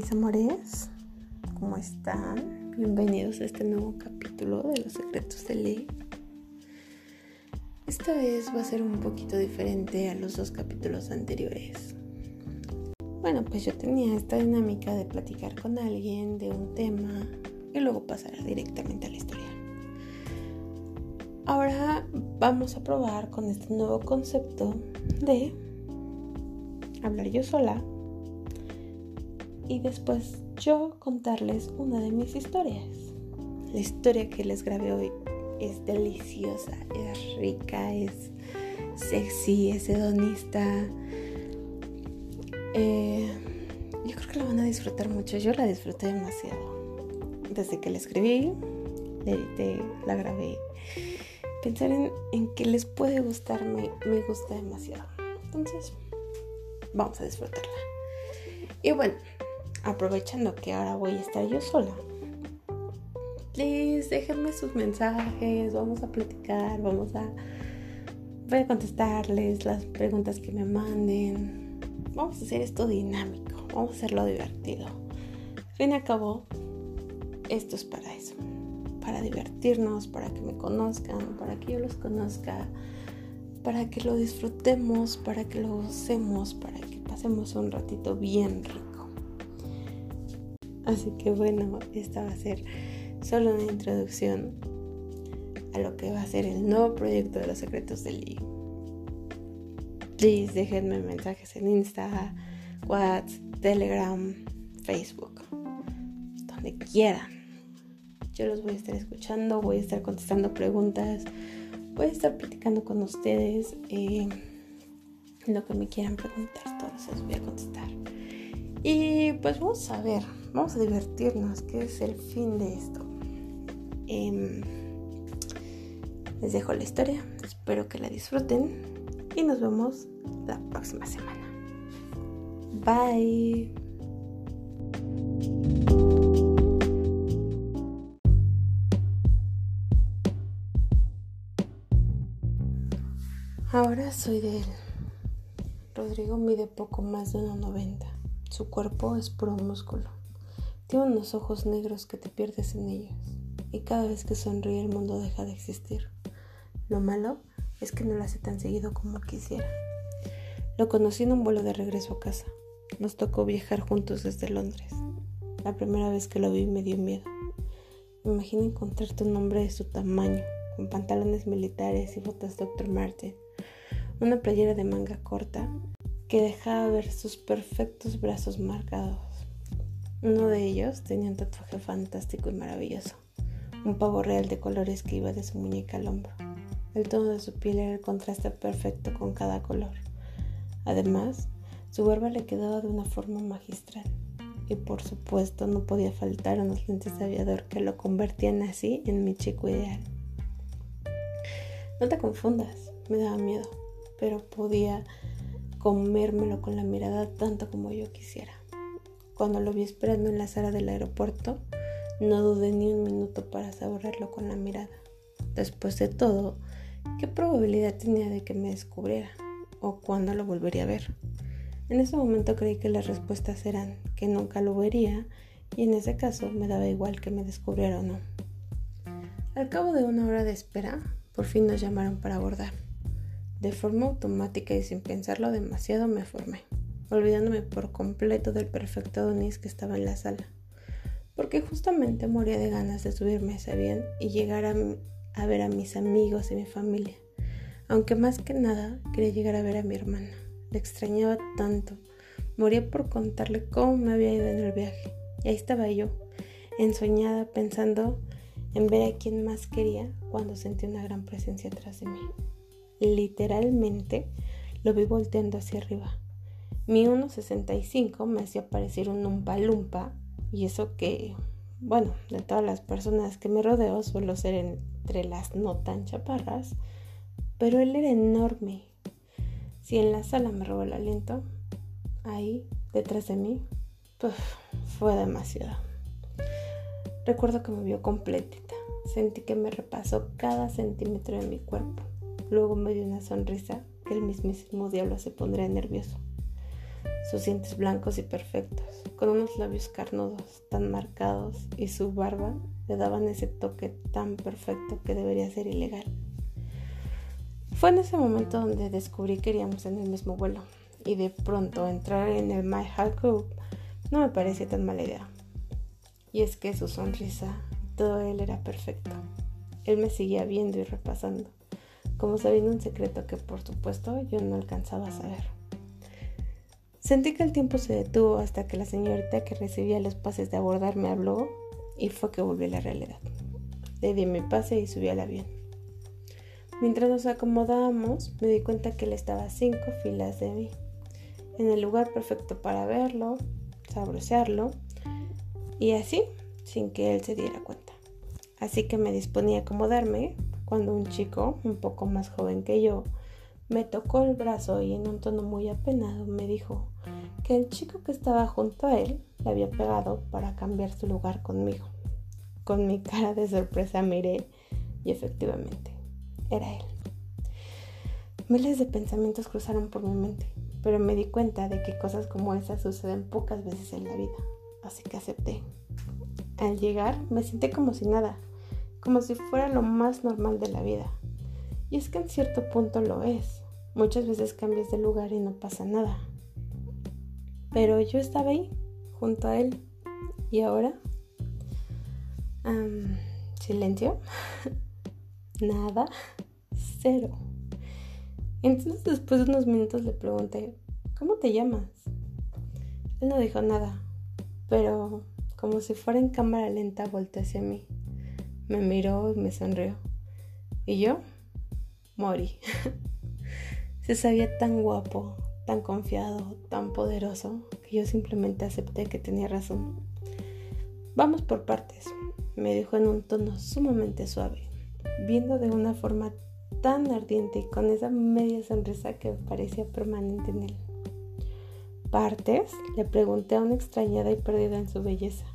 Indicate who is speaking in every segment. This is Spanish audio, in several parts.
Speaker 1: mis amores, ¿cómo están? Bienvenidos a este nuevo capítulo de Los Secretos de Ley. Esta vez va a ser un poquito diferente a los dos capítulos anteriores. Bueno, pues yo tenía esta dinámica de platicar con alguien de un tema y luego pasar directamente a la historia. Ahora vamos a probar con este nuevo concepto de hablar yo sola y después yo contarles una de mis historias. La historia que les grabé hoy es deliciosa, es rica, es sexy, es hedonista. Eh, yo creo que la van a disfrutar mucho. Yo la disfruté demasiado. Desde que la escribí, la edité, la grabé. Pensar en, en que les puede gustar me, me gusta demasiado. Entonces, vamos a disfrutarla. Y bueno, aprovechando que ahora voy a estar yo sola, please déjenme sus mensajes, vamos a platicar, vamos a... Voy a contestarles las preguntas que me manden. Vamos a hacer esto dinámico, vamos a hacerlo divertido. Al fin y al esto es para eso, para divertirnos, para que me conozcan, para que yo los conozca, para que lo disfrutemos, para que lo gocemos, para que pasemos un ratito bien rico. Así que bueno, esta va a ser solo una introducción a lo que va a ser el nuevo proyecto de los secretos del libro. Please déjenme mensajes en Insta, WhatsApp, Telegram, Facebook, donde quieran. Yo los voy a estar escuchando, voy a estar contestando preguntas, voy a estar platicando con ustedes. Eh, lo que me quieran preguntar, todos los voy a contestar. Y pues vamos a ver, vamos a divertirnos, que es el fin de esto. Em, les dejo la historia, espero que la disfruten y nos vemos la próxima semana. Bye. Ahora soy de él. Rodrigo mide poco más de 1,90. Su cuerpo es puro músculo. Tiene unos ojos negros que te pierdes en ellos. Y cada vez que sonríe el mundo deja de existir. Lo malo es que no lo hace tan seguido como quisiera. Lo conocí en un vuelo de regreso a casa. Nos tocó viajar juntos desde Londres. La primera vez que lo vi me dio miedo. Me imagino encontrarte un hombre de su tamaño, con pantalones militares y botas Dr. Martin, una playera de manga corta que dejaba ver sus perfectos brazos marcados. Uno de ellos tenía un tatuaje fantástico y maravilloso, un pavo real de colores que iba de su muñeca al hombro. El tono de su piel era el contraste perfecto con cada color. Además, su barba le quedaba de una forma magistral. Y por supuesto no podía faltar unos lentes de aviador que lo convertían así en mi chico ideal. No te confundas, me daba miedo, pero podía comérmelo con la mirada tanto como yo quisiera. Cuando lo vi esperando en la sala del aeropuerto, no dudé ni un minuto para saborearlo con la mirada. Después de todo, ¿qué probabilidad tenía de que me descubriera? ¿O cuándo lo volvería a ver? En ese momento creí que las respuestas eran que nunca lo vería y en ese caso me daba igual que me descubriera o no. Al cabo de una hora de espera, por fin nos llamaron para abordar. De forma automática y sin pensarlo demasiado me formé, olvidándome por completo del perfecto Donis que estaba en la sala, porque justamente moría de ganas de subirme a ese avión y llegar a, ver a mis amigos y mi familia, aunque más que nada quería llegar a ver a mi hermana. Le extrañaba tanto, moría por contarle cómo me había ido en el viaje, y ahí estaba yo, ensoñada pensando en ver a quien más quería cuando sentí una gran presencia atrás de mí. Literalmente lo vi volteando hacia arriba. Mi 1.65 me hacía parecer un umpa lumpa y eso que, bueno, de todas las personas que me rodeo suelo ser entre las no tan chaparras, pero él era enorme. Si en la sala me robó el aliento, ahí, detrás de mí, fue demasiado. Recuerdo que me vio completita. Sentí que me repasó cada centímetro de mi cuerpo. Luego me dio una sonrisa que el mismísimo diablo se pondría nervioso. Sus dientes blancos y perfectos, con unos labios carnudos tan marcados y su barba le daban ese toque tan perfecto que debería ser ilegal. Fue en ese momento donde descubrí que iríamos en el mismo vuelo y de pronto entrar en el My Heart Group no me parecía tan mala idea. Y es que su sonrisa, todo él era perfecto. Él me seguía viendo y repasando, como sabiendo un secreto que por supuesto yo no alcanzaba a saber. Sentí que el tiempo se detuvo hasta que la señorita que recibía los pases de abordar me habló y fue que volví a la realidad. Le di mi pase y subí al avión. Mientras nos acomodábamos, me di cuenta que él estaba a cinco filas de mí, en el lugar perfecto para verlo, sabrosearlo y así sin que él se diera cuenta. Así que me disponía a acomodarme cuando un chico, un poco más joven que yo, me tocó el brazo y en un tono muy apenado me dijo el chico que estaba junto a él le había pegado para cambiar su lugar conmigo. Con mi cara de sorpresa miré y efectivamente era él. Miles de pensamientos cruzaron por mi mente, pero me di cuenta de que cosas como esas suceden pocas veces en la vida, así que acepté. Al llegar me sentí como si nada, como si fuera lo más normal de la vida. Y es que en cierto punto lo es. Muchas veces cambias de lugar y no pasa nada. Pero yo estaba ahí, junto a él. ¿Y ahora? silencio. Nada. Cero. Entonces después de unos minutos le pregunté, ¿cómo te llamas? Él no dijo nada, pero como si fuera en cámara lenta volteó hacia mí. Me miró y me sonrió. Y yo morí. Se sabía tan guapo, tan confiado, tan poderoso, que yo simplemente acepté que tenía razón. Vamos por partes, me dijo en un tono sumamente suave, viendo de una forma tan ardiente y con esa media sonrisa que parecía permanente en él. ¿Partes? Le pregunté a una extrañada y perdida en su belleza.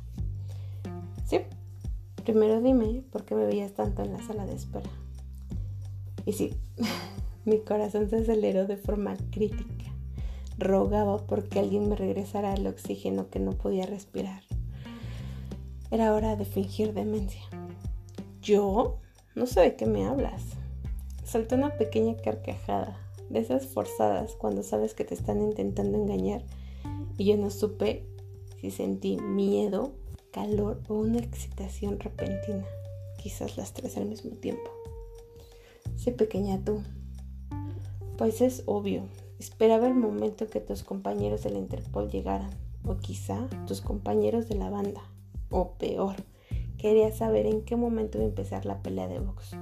Speaker 1: Sí, primero dime por qué me veías tanto en la sala de espera. Y sí, mi corazón se aceleró de forma crítica. Rogaba porque alguien me regresara el oxígeno que no podía respirar. Era hora de fingir demencia. ¿Yo? No sé de qué me hablas. Saltó una pequeña carcajada, de esas forzadas cuando sabes que te están intentando engañar, y yo no supe si sentí miedo, calor o una excitación repentina, quizás las tres al mismo tiempo. Sé pequeña tú. Pues es obvio, esperaba el momento que tus compañeros del Interpol llegaran, o quizá tus compañeros de la banda, o peor, quería saber en qué momento iba a empezar la pelea de box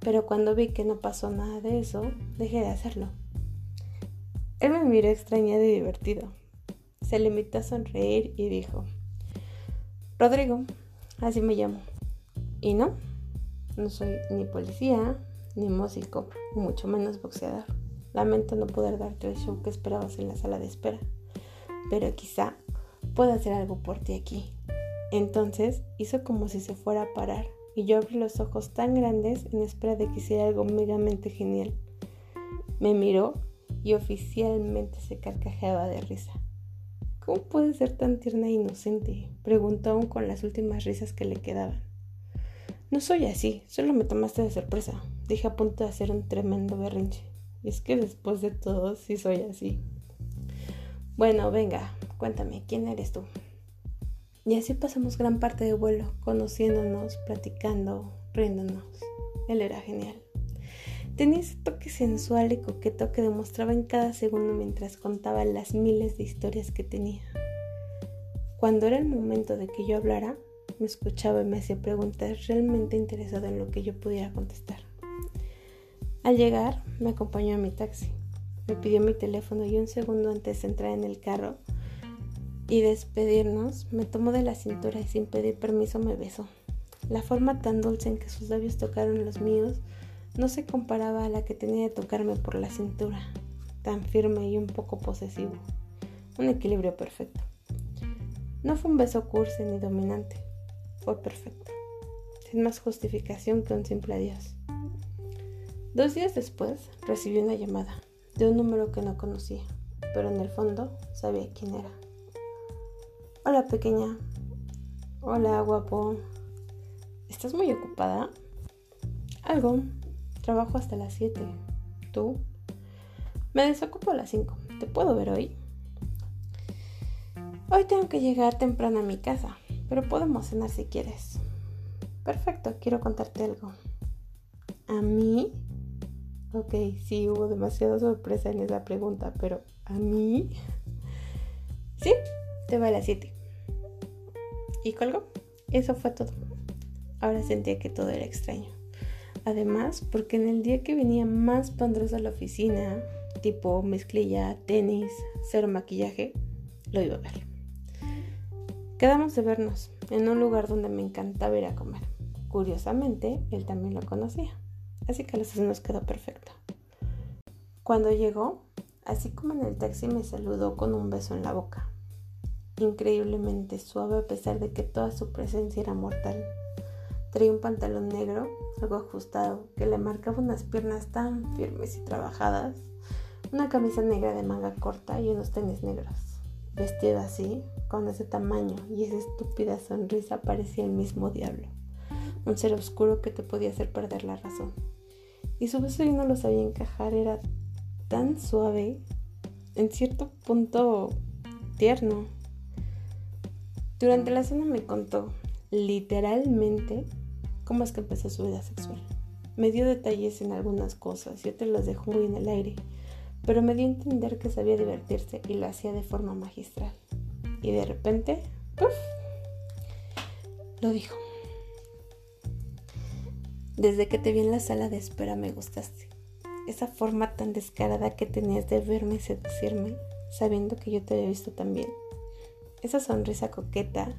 Speaker 1: pero cuando vi que no pasó nada de eso, dejé de hacerlo. Él me miró extrañado y divertido. Se limitó a sonreír y dijo, Rodrigo, así me llamo. Y no, no soy ni policía, ni músico, mucho menos boxeador. Lamento no poder darte el show que esperabas en la sala de espera, pero quizá pueda hacer algo por ti aquí. Entonces hizo como si se fuera a parar y yo abrí los ojos tan grandes en espera de que hiciera algo megamente genial. Me miró y oficialmente se carcajeaba de risa. ¿Cómo puede ser tan tierna e inocente? preguntó aún con las últimas risas que le quedaban. No soy así, solo me tomaste de sorpresa. Dije a punto de hacer un tremendo berrinche. Es que después de todo sí soy así. Bueno, venga, cuéntame, ¿quién eres tú? Y así pasamos gran parte del vuelo, conociéndonos, platicando, riéndonos. Él era genial. Tenía ese toque sensual y coqueto que demostraba en cada segundo mientras contaba las miles de historias que tenía. Cuando era el momento de que yo hablara, me escuchaba y me hacía preguntas realmente interesado en lo que yo pudiera contestar. Al llegar, me acompañó a mi taxi. Me pidió mi teléfono y un segundo antes de entrar en el carro, y despedirnos, me tomó de la cintura y sin pedir permiso me besó. La forma tan dulce en que sus labios tocaron los míos no se comparaba a la que tenía de tocarme por la cintura, tan firme y un poco posesivo. Un equilibrio perfecto. No fue un beso cursi ni dominante, fue perfecto, sin más justificación que un simple adiós. Dos días después recibí una llamada de un número que no conocía. pero en el fondo sabía quién era. Hola pequeña. Hola guapo. ¿Estás muy ocupada? Algo. Trabajo hasta las 7. ¿Tú? Me desocupo a las 5. ¿Te puedo ver hoy? Hoy tengo que llegar temprano a mi casa, pero podemos cenar si quieres. Perfecto, quiero contarte algo. ¿A mí? Ok, sí, hubo demasiada sorpresa en esa pregunta, pero ¿a mí? Sí, te va a las 7. ¿Y colgó? Eso fue todo. Ahora sentía que todo era extraño. Además, porque en el día que venía más pandrosa a la oficina, tipo mezclilla, tenis, cero maquillaje, lo iba a ver. Quedamos de vernos en un lugar donde me encantaba ir a comer. Curiosamente, él también lo conocía, así que los dos nos quedó perfecto. Cuando llegó, así como en el taxi, me saludó con un beso en la boca, increíblemente suave a pesar de que toda su presencia era mortal. Traía un pantalón negro, algo ajustado, que le marcaba unas piernas tan firmes y trabajadas, una camisa negra de manga corta y unos tenis negros. Vestido así, con ese tamaño y esa estúpida sonrisa, parecía el mismo diablo un ser oscuro que te podía hacer perder la razón. Y su beso yo no lo sabía encajar, era tan suave, en cierto punto tierno. Durante la cena me contó, literalmente, cómo es que empezó su vida sexual. Me dio detalles en algunas cosas y otras las dejó muy en el aire, pero me dio a entender que sabía divertirse y lo hacía de forma magistral. Y de repente, ¡puf! Lo dijo. Desde que te vi en la sala de espera me gustaste. Esa forma tan descarada que tenías de verme y seducirme, sabiendo que yo te había visto también. Esa sonrisa coqueta,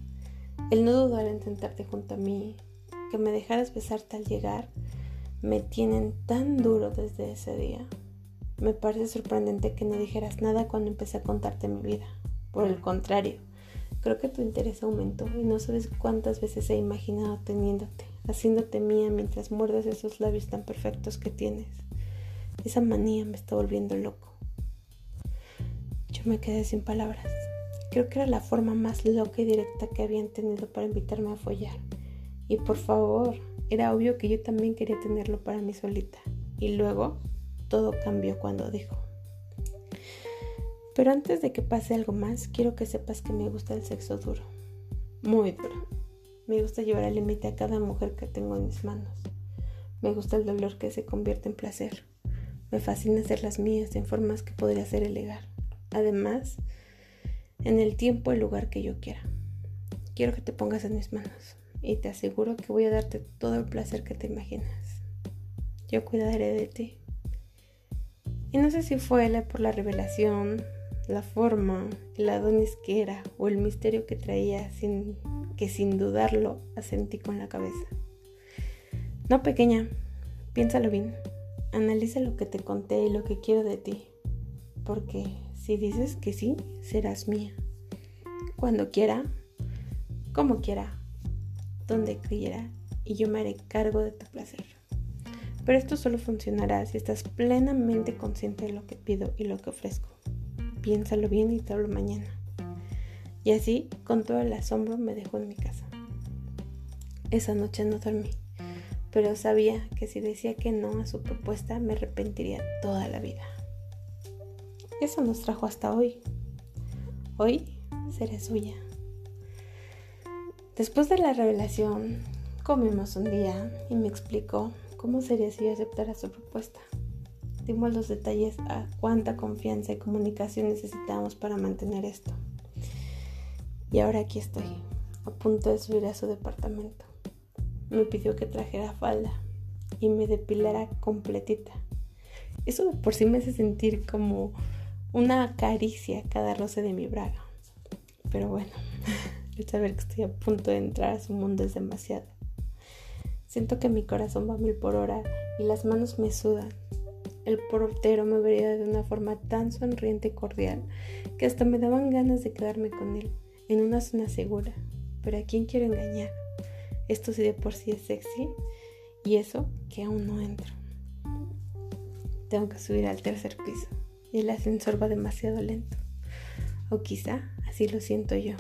Speaker 1: el no dudar en sentarte junto a mí, que me dejaras besarte al llegar, me tienen tan duro desde ese día. Me parece sorprendente que no dijeras nada cuando empecé a contarte mi vida. Por el contrario, creo que tu interés aumentó y no sabes cuántas veces he imaginado teniéndote haciéndote mía mientras muerdes esos labios tan perfectos que tienes. Esa manía me está volviendo loco. Yo me quedé sin palabras. Creo que era la forma más loca y directa que habían tenido para invitarme a follar. Y por favor, era obvio que yo también quería tenerlo para mí solita. Y luego, todo cambió cuando dijo. Pero antes de que pase algo más, quiero que sepas que me gusta el sexo duro. Muy duro. Me gusta llevar al límite a cada mujer que tengo en mis manos. Me gusta el dolor que se convierte en placer. Me fascina hacer las mías en formas que podría hacer elegar. Además, en el tiempo y lugar que yo quiera. Quiero que te pongas en mis manos y te aseguro que voy a darte todo el placer que te imaginas. Yo cuidaré de ti. Y no sé si fue por la revelación, la forma, el Adonis que era o el misterio que traía sin que sin dudarlo asentí con la cabeza. No, pequeña, piénsalo bien. Analiza lo que te conté y lo que quiero de ti. Porque si dices que sí, serás mía. Cuando quiera, como quiera, donde quiera, y yo me haré cargo de tu placer. Pero esto solo funcionará si estás plenamente consciente de lo que pido y lo que ofrezco. Piénsalo bien y te hablo mañana. Y así, con todo el asombro, me dejó en mi casa. Esa noche no dormí, pero sabía que si decía que no a su propuesta me arrepentiría toda la vida. Eso nos trajo hasta hoy. Hoy seré suya. Después de la revelación, comimos un día y me explicó cómo sería si yo aceptara su propuesta. Dimos los detalles a cuánta confianza y comunicación necesitábamos para mantener esto. Y ahora aquí estoy, a punto de subir a su departamento. Me pidió que trajera falda y me depilara completita. Eso de por sí me hace sentir como una caricia cada roce de mi braga. Pero bueno, el saber que estoy a punto de entrar a su mundo es demasiado. Siento que mi corazón va a mil por hora y las manos me sudan. El portero me vería de una forma tan sonriente y cordial que hasta me daban ganas de quedarme con él en una zona segura. Pero ¿a quién quiero engañar? Esto sí de por sí es sexy y eso que aún no entro. Tengo que subir al tercer piso. y el ascensor va demasiado lento. O quizá así lo siento yo.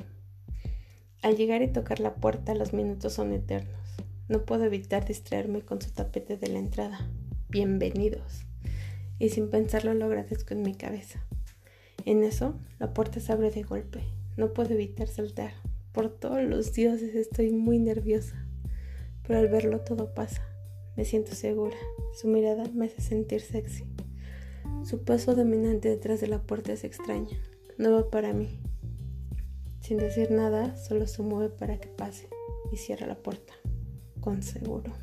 Speaker 1: Al llegar y tocar la puerta los minutos son eternos. No puedo evitar distraerme con su tapete de la entrada. Bienvenidos. Y sin pensarlo lo agradezco en mi cabeza. En eso, la puerta se abre de golpe. No puedo evitar saltar. Por todos los dioses estoy muy nerviosa. Pero al verlo todo pasa. Me siento segura. Su mirada me hace sentir sexy. Su paso dominante detrás de la puerta es extraño. No va para mí. Sin decir nada, solo se mueve para que pase y cierra la puerta. Con seguro.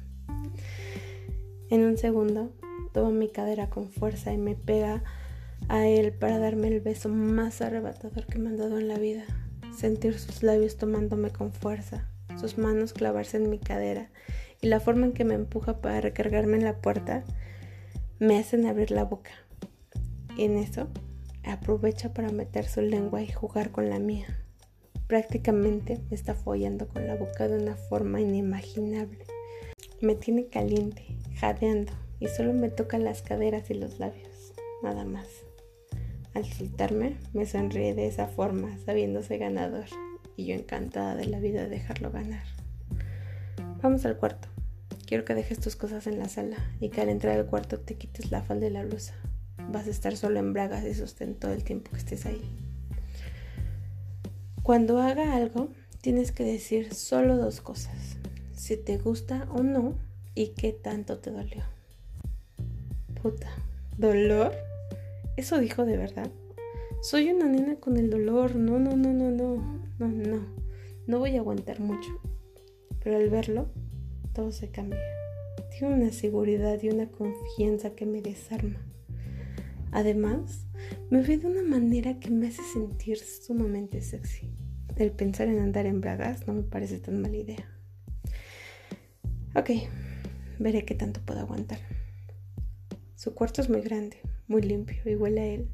Speaker 1: En un segundo, toma mi cadera con fuerza y me pega a él para darme el beso más arrebatador que me han dado en la vida. Sentir sus labios tomándome con fuerza, sus manos clavarse en mi cadera y la forma en que me empuja para recargarme en la puerta me hacen abrir la boca. Y en eso aprovecha para meter su lengua y jugar con la mía. Prácticamente me está follando con la boca de una forma inimaginable. Me tiene caliente, jadeando y solo me toca las caderas y los labios, nada más. Al soltarme, me sonríe de esa forma, sabiéndose ganador, y yo encantada de la vida de dejarlo ganar. Vamos al cuarto. Quiero que dejes tus cosas en la sala y que al entrar al cuarto te quites la falda y la blusa. Vas a estar solo en bragas y sostén todo el tiempo que estés ahí. Cuando haga algo, tienes que decir solo dos cosas. Si te gusta o no y qué tanto te dolió. Puta, ¿dolor? ¿Eso dijo de verdad? Soy una nena con el dolor. No, no, no, no, no. No, no. No voy a aguantar mucho. Pero al verlo, todo se cambia. Tiene una seguridad y una confianza que me desarma. Además, me ve de una manera que me hace sentir sumamente sexy. El pensar en andar en bragas no me parece tan mala idea. Ok, veré qué tanto puedo aguantar. Su cuarto es muy grande, muy limpio y huele a él.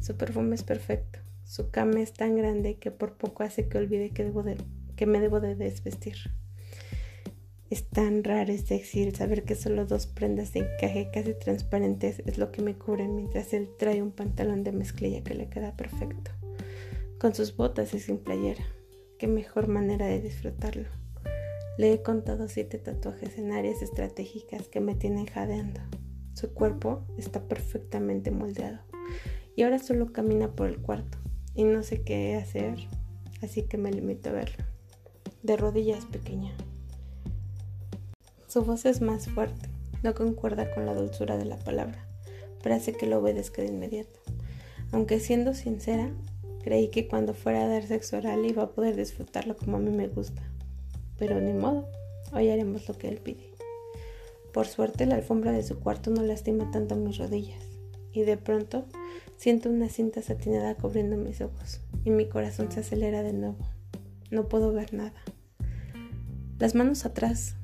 Speaker 1: Su perfume es perfecto. Su cama es tan grande que por poco hace que olvide que, debo de, que me debo de desvestir. Es tan raro y sexy saber que solo dos prendas de encaje casi transparentes es lo que me cubren mientras él trae un pantalón de mezclilla que le queda perfecto. Con sus botas y sin playera. Qué mejor manera de disfrutarlo. Le he contado siete tatuajes en áreas estratégicas que me tienen jadeando. Su cuerpo está perfectamente moldeado y ahora solo camina por el cuarto y no sé qué hacer, así que me limito a verlo. De rodillas pequeña. Su voz es más fuerte, no concuerda con la dulzura de la palabra, pero hace que lo obedezca de inmediato. Aunque siendo sincera, creí que cuando fuera a dar sexo oral iba a poder disfrutarlo como a mí me gusta. Pero ni modo, hoy haremos lo que él pide. Por suerte la alfombra de su cuarto no lastima tanto mis rodillas y de pronto siento una cinta satinada cubriendo mis ojos y mi corazón se acelera de nuevo. No puedo ver nada. Las manos atrás.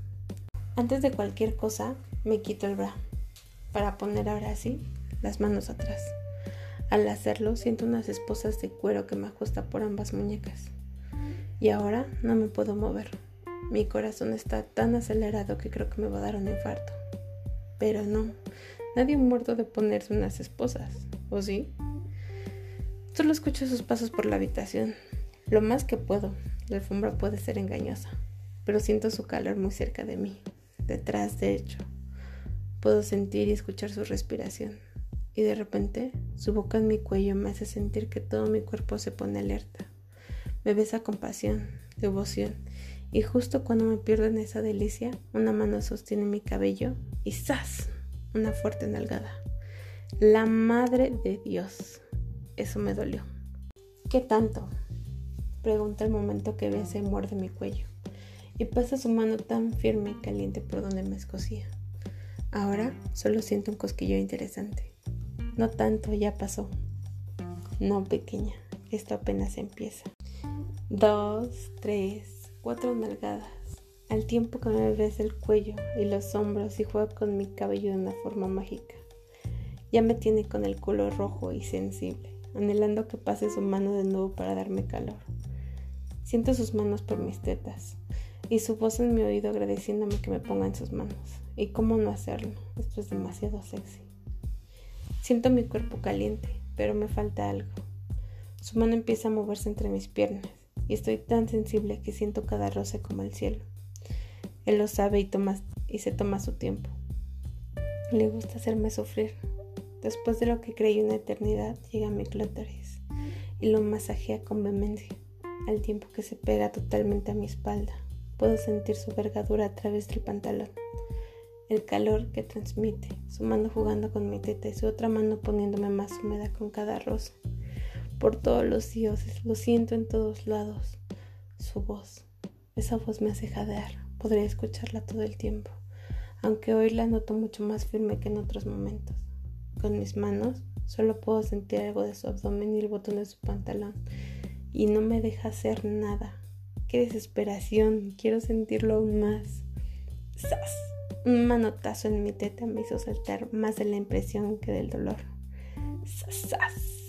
Speaker 1: Antes de cualquier cosa me quito el bra para poner ahora sí las manos atrás. Al hacerlo siento unas esposas de cuero que me ajusta por ambas muñecas. Y ahora no me puedo mover. Mi corazón está tan acelerado que creo que me va a dar un infarto. Pero no, nadie muerto de ponerse unas esposas, ¿o sí? Solo escucho sus pasos por la habitación. Lo más que puedo. La alfombra puede ser engañosa, pero siento su calor muy cerca de mí, detrás de hecho. Puedo sentir y escuchar su respiración. Y de repente, su boca en mi cuello me hace sentir que todo mi cuerpo se pone alerta. Me besa con pasión, devoción y justo cuando me pierdo en esa delicia, una mano sostiene mi cabello y ¡zas! Una fuerte nalgada. La madre de Dios. Eso me dolió. ¿Qué tanto? Pregunta el momento que besa muerde mi cuello y pasa su mano tan firme y caliente por donde me escocía. Ahora solo siento un cosquillo interesante. No tanto, ya pasó. No, pequeña, esto apenas empieza. Dos, tres, cuatro nalgadas, al tiempo que me besa el cuello y los hombros y juega con mi cabello de una forma mágica. Ya me tiene con el culo rojo y sensible, anhelando que pase su mano de nuevo para darme calor. Siento sus manos por mis tetas y su voz en mi oído agradeciéndome que me ponga en sus manos. ¿Y cómo no hacerlo? Esto es demasiado sexy. Siento mi cuerpo caliente, pero me falta algo. Su mano empieza a moverse entre mis piernas y estoy tan sensible que siento cada roce como el cielo. Él lo sabe y, toma, y se toma su tiempo. Le gusta hacerme sufrir. Después de lo que creí una eternidad, llega mi clítoris y lo masajea con vehemencia, al tiempo que se pega totalmente a mi espalda. Puedo sentir su vergadura a través del pantalón, el calor que transmite, su mano jugando con mi teta y su otra mano poniéndome más húmeda con cada rosa. Por todos los dioses, lo siento en todos lados. Su voz, esa voz me hace jadear, podría escucharla todo el tiempo, aunque hoy la noto mucho más firme que en otros momentos. Con mis manos solo puedo sentir algo de su abdomen y el botón de su pantalón, y no me deja hacer nada qué desesperación, quiero sentirlo aún más. ¡Sas! Un manotazo en mi teta me hizo saltar más de la impresión que del dolor. ¡Sas! ¡Sas!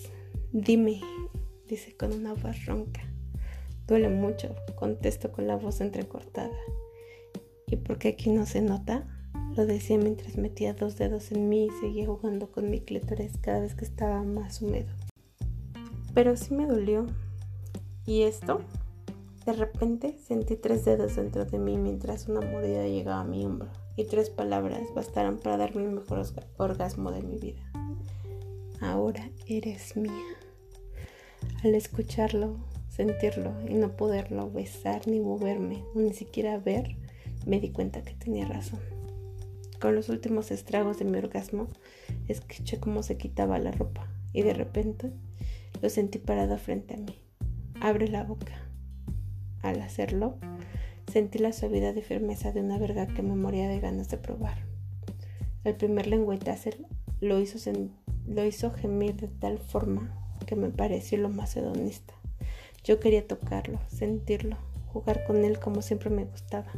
Speaker 1: Dime, dice con una voz ronca. Duele mucho, contesto con la voz entrecortada. ¿Y por qué aquí no se nota? Lo decía mientras metía dos dedos en mí y seguía jugando con mi clítoris cada vez que estaba más húmedo. Pero sí me dolió. ¿Y esto? De repente sentí tres dedos dentro de mí mientras una mordida llegaba a mi hombro y tres palabras bastaron para darme el mejor orgasmo de mi vida. Ahora eres mía. Al escucharlo, sentirlo y no poderlo besar ni moverme ni siquiera ver, me di cuenta que tenía razón. Con los últimos estragos de mi orgasmo, escuché cómo se quitaba la ropa y de repente lo sentí parado frente a mí. Abre la boca al hacerlo, sentí la suavidad y firmeza de una verga que me moría de ganas de probar. El primer lengüetazo lo lo hizo gemir de tal forma que me pareció lo más hedonista. Yo quería tocarlo, sentirlo, jugar con él como siempre me gustaba,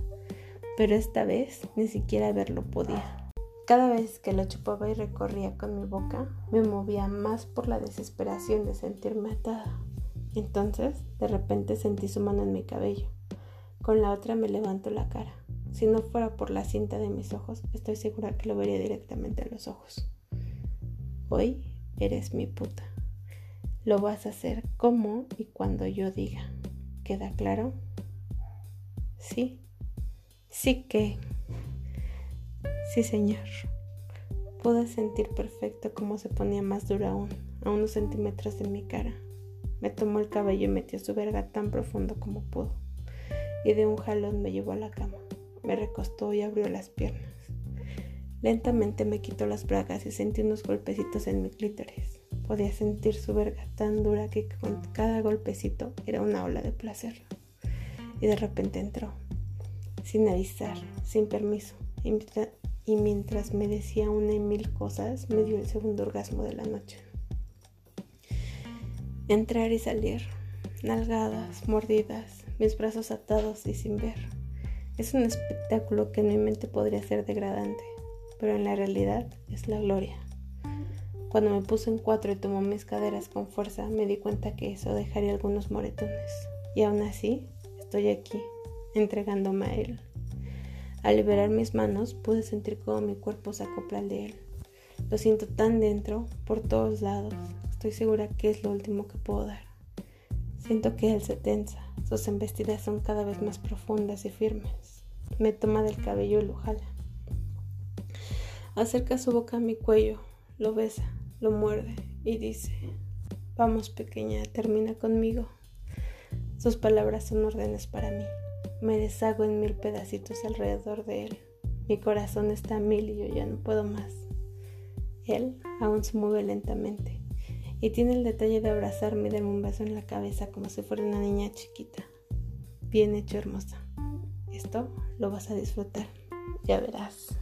Speaker 1: pero esta vez ni siquiera verlo podía. Cada vez que lo chupaba y recorría con mi boca, me movía más por la desesperación de sentirme atada. Entonces, de repente sentí su mano en mi cabello. Con la otra me levanto la cara. Si no fuera por la cinta de mis ojos, estoy segura que lo vería directamente a los ojos. Hoy eres mi puta. Lo vas a hacer como y cuando yo diga. ¿Queda claro? Sí. Sí que. Sí, señor. Pude sentir perfecto cómo se ponía más dura aún, a unos centímetros de mi cara. Me tomó el cabello y metió su verga tan profundo como pudo. Y de un jalón me llevó a la cama. Me recostó y abrió las piernas. Lentamente me quitó las bragas y sentí unos golpecitos en mi clítoris. Podía sentir su verga tan dura que con cada golpecito era una ola de placer. Y de repente entró, sin avisar, sin permiso. Y mientras me decía una y mil cosas, me dio el segundo orgasmo de la noche. Entrar y salir, nalgadas, mordidas, mis brazos atados y sin ver. Es un espectáculo que en mi mente podría ser degradante, pero en la realidad es la gloria. Cuando me puse en cuatro y tomó mis caderas con fuerza, me di cuenta que eso dejaría algunos moretones. Y aún así, estoy aquí, entregándome a él. Al liberar mis manos, pude sentir cómo mi cuerpo se acopla al de él. Lo siento tan dentro, por todos lados, Estoy segura que es lo último que puedo dar. Siento que él se tensa, sus embestidas son cada vez más profundas y firmes. Me toma del cabello y lo jala. Acerca su boca a mi cuello, lo besa, lo muerde y dice, vamos pequeña, termina conmigo. Sus palabras son órdenes para mí. Me deshago en mil pedacitos alrededor de él. Mi corazón está a mil y yo ya no puedo más. Él aún se mueve lentamente y tiene el detalle de abrazarme y darme un beso en la cabeza como si fuera una niña chiquita. Bien hecho, hermosa. Esto lo vas a disfrutar, ya verás.